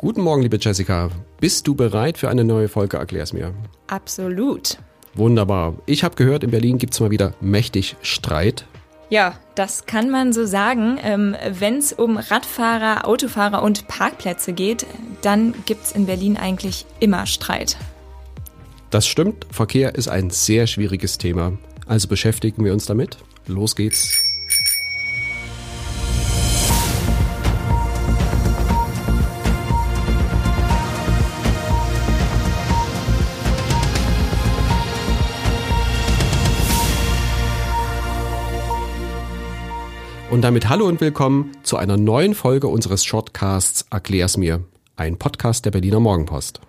Guten Morgen, liebe Jessica. Bist du bereit für eine neue Folge Erklär's mir? Absolut. Wunderbar. Ich habe gehört, in Berlin gibt es mal wieder mächtig Streit. Ja, das kann man so sagen. Ähm, Wenn es um Radfahrer, Autofahrer und Parkplätze geht, dann gibt es in Berlin eigentlich immer Streit. Das stimmt, Verkehr ist ein sehr schwieriges Thema. Also beschäftigen wir uns damit. Los geht's. Und damit hallo und willkommen zu einer neuen Folge unseres Shortcasts Erklär's mir, ein Podcast der Berliner Morgenpost.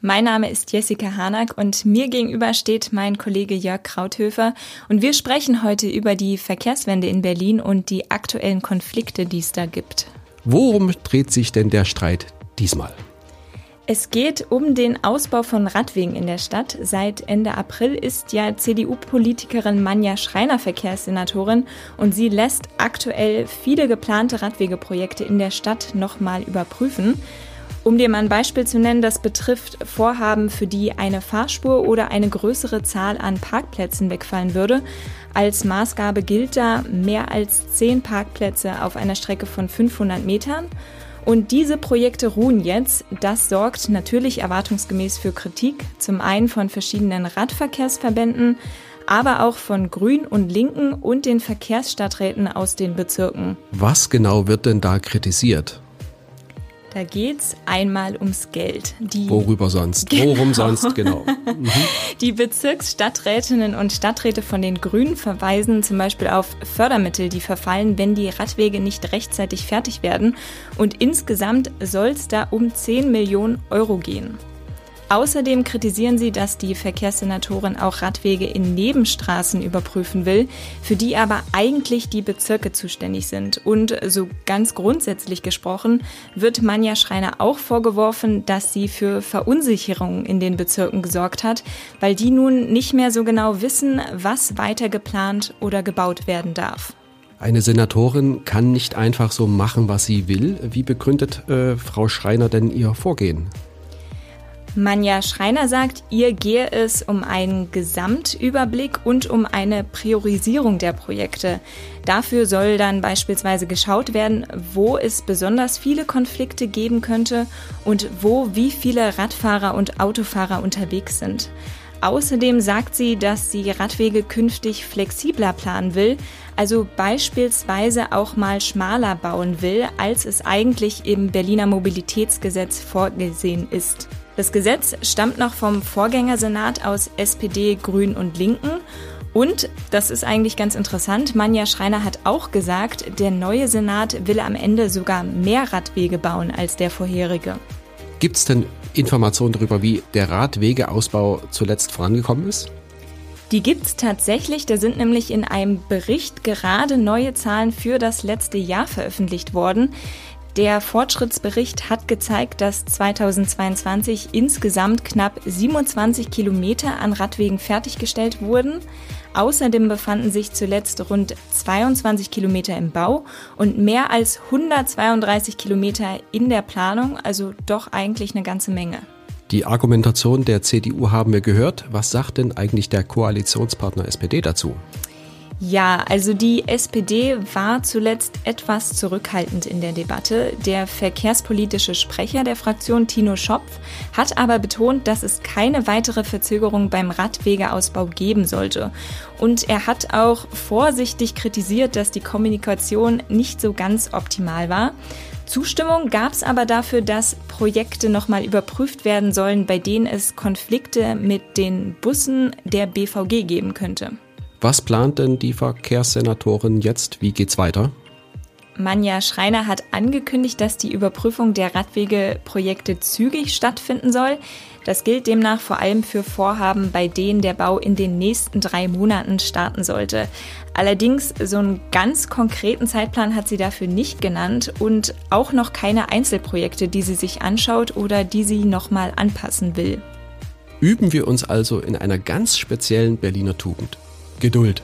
Mein Name ist Jessica Hanack und mir gegenüber steht mein Kollege Jörg Krauthöfer und wir sprechen heute über die Verkehrswende in Berlin und die aktuellen Konflikte, die es da gibt. Worum dreht sich denn der Streit diesmal? Es geht um den Ausbau von Radwegen in der Stadt. Seit Ende April ist ja CDU-Politikerin Manja Schreiner Verkehrssenatorin und sie lässt aktuell viele geplante Radwegeprojekte in der Stadt nochmal überprüfen. Um dir mal ein Beispiel zu nennen, das betrifft Vorhaben, für die eine Fahrspur oder eine größere Zahl an Parkplätzen wegfallen würde. Als Maßgabe gilt da mehr als zehn Parkplätze auf einer Strecke von 500 Metern. Und diese Projekte ruhen jetzt. Das sorgt natürlich erwartungsgemäß für Kritik, zum einen von verschiedenen Radverkehrsverbänden, aber auch von Grün und Linken und den Verkehrsstadträten aus den Bezirken. Was genau wird denn da kritisiert? Da geht's einmal ums Geld. Die Worüber sonst? Genau. Worum sonst, genau. Mhm. Die Bezirksstadträtinnen und Stadträte von den Grünen verweisen zum Beispiel auf Fördermittel, die verfallen, wenn die Radwege nicht rechtzeitig fertig werden. Und insgesamt soll es da um 10 Millionen Euro gehen. Außerdem kritisieren sie, dass die Verkehrssenatorin auch Radwege in Nebenstraßen überprüfen will, für die aber eigentlich die Bezirke zuständig sind. Und so ganz grundsätzlich gesprochen wird Manja Schreiner auch vorgeworfen, dass sie für Verunsicherung in den Bezirken gesorgt hat, weil die nun nicht mehr so genau wissen, was weiter geplant oder gebaut werden darf. Eine Senatorin kann nicht einfach so machen, was sie will. Wie begründet äh, Frau Schreiner denn ihr Vorgehen? Manja Schreiner sagt, ihr gehe es um einen Gesamtüberblick und um eine Priorisierung der Projekte. Dafür soll dann beispielsweise geschaut werden, wo es besonders viele Konflikte geben könnte und wo wie viele Radfahrer und Autofahrer unterwegs sind. Außerdem sagt sie, dass sie Radwege künftig flexibler planen will, also beispielsweise auch mal schmaler bauen will, als es eigentlich im Berliner Mobilitätsgesetz vorgesehen ist. Das Gesetz stammt noch vom Vorgängersenat aus SPD, Grün und Linken. Und, das ist eigentlich ganz interessant, Manja Schreiner hat auch gesagt, der neue Senat will am Ende sogar mehr Radwege bauen als der vorherige. Gibt es denn Informationen darüber, wie der Radwegeausbau zuletzt vorangekommen ist? Die gibt's tatsächlich. Da sind nämlich in einem Bericht gerade neue Zahlen für das letzte Jahr veröffentlicht worden. Der Fortschrittsbericht hat gezeigt, dass 2022 insgesamt knapp 27 Kilometer an Radwegen fertiggestellt wurden. Außerdem befanden sich zuletzt rund 22 Kilometer im Bau und mehr als 132 Kilometer in der Planung, also doch eigentlich eine ganze Menge. Die Argumentation der CDU haben wir gehört. Was sagt denn eigentlich der Koalitionspartner SPD dazu? Ja, also die SPD war zuletzt etwas zurückhaltend in der Debatte. Der verkehrspolitische Sprecher der Fraktion Tino Schopf hat aber betont, dass es keine weitere Verzögerung beim Radwegeausbau geben sollte. Und er hat auch vorsichtig kritisiert, dass die Kommunikation nicht so ganz optimal war. Zustimmung gab es aber dafür, dass Projekte nochmal überprüft werden sollen, bei denen es Konflikte mit den Bussen der BVG geben könnte. Was plant denn die Verkehrssenatorin jetzt? Wie geht's weiter? Manja Schreiner hat angekündigt, dass die Überprüfung der Radwegeprojekte zügig stattfinden soll. Das gilt demnach vor allem für Vorhaben, bei denen der Bau in den nächsten drei Monaten starten sollte. Allerdings so einen ganz konkreten Zeitplan hat sie dafür nicht genannt und auch noch keine Einzelprojekte, die sie sich anschaut oder die sie nochmal anpassen will. Üben wir uns also in einer ganz speziellen Berliner Tugend. Geduld.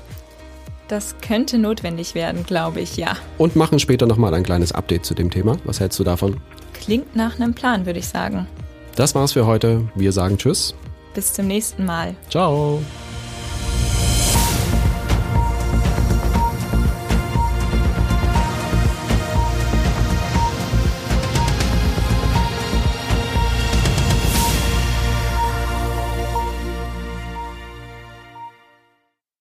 Das könnte notwendig werden, glaube ich, ja. Und machen später nochmal ein kleines Update zu dem Thema. Was hältst du davon? klingt nach einem Plan, würde ich sagen. Das war's für heute. Wir sagen Tschüss. Bis zum nächsten Mal. Ciao.